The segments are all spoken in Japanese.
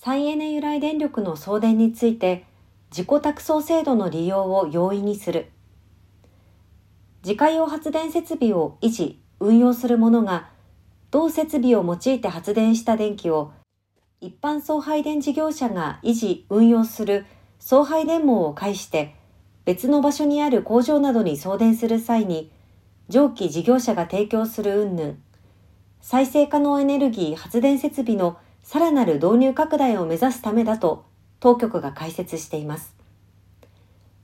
再エネ由来電力の送電について自己託送制度の利用を容易にする。自家用発電設備を維持、運用する者が、同設備を用いて発電した電気を一般送配電事業者が維持、運用する送配電網を介して別の場所にある工場などに送電する際に上記事業者が提供する云々再生可能エネルギー発電設備のさらなる導入拡大を目指すためだと当局が解説しています。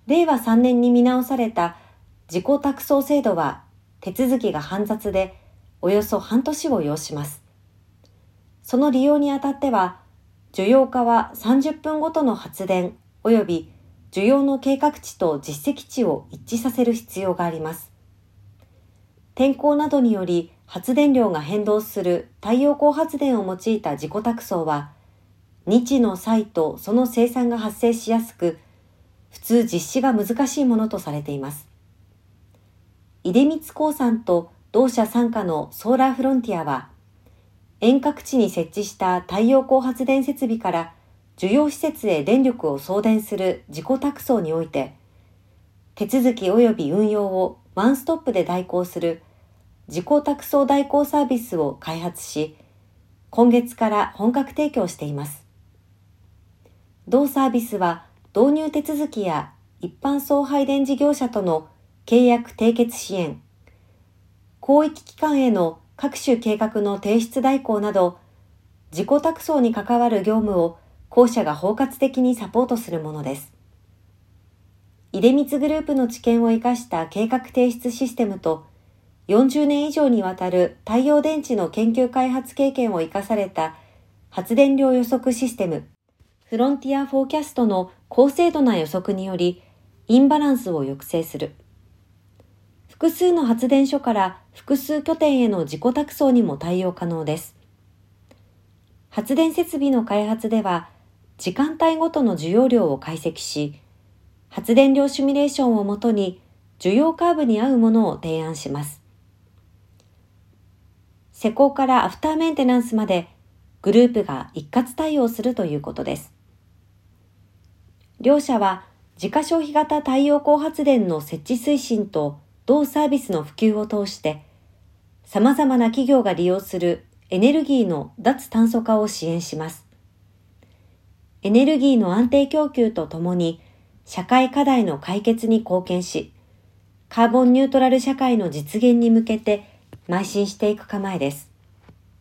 令和3年に見直された自己託送制度は手続きが煩雑でおよそ半年を要します。その利用にあたっては、需要家は30分ごとの発電及び需要の計画値と実績値を一致させる必要があります。天候などにより発電量が変動する太陽光発電を用いた自己託送は、日の際とその生産が発生しやすく、普通実施が難しいものとされています。出光興産と同社傘下のソーラーフロンティアは、遠隔地に設置した太陽光発電設備から需要施設へ電力を送電する自己託送において、手続き及び運用をワンストップで代行する自己託送代行サービスを開発し、今月から本格提供しています。同サービスは導入手続きや一般送配電事業者との契約締結支援、広域機関への各種計画の提出代行など、自己託送に関わる業務を校舎が包括的にサポートするものです。出光グループの知見を生かした計画提出システムと、40年以上にわたる太陽電池の研究開発経験を生かされた発電量予測システム、フロンティアフォーキャストの高精度な予測により、インバランスを抑制する。複数の発電所から複数拠点への自己託送にも対応可能です。発電設備の開発では、時間帯ごとの需要量を解析し、発電量シミュレーションをもとに需要カーブに合うものを提案します。施工からアフターメンテナンスまでグループが一括対応するということです。両社は自家消費型太陽光発電の設置推進と同サービスの普及を通して、様々な企業が利用するエネルギーの脱炭素化を支援します。エネルギーの安定供給とともに社会課題の解決に貢献し、カーボンニュートラル社会の実現に向けて邁進していく構えです。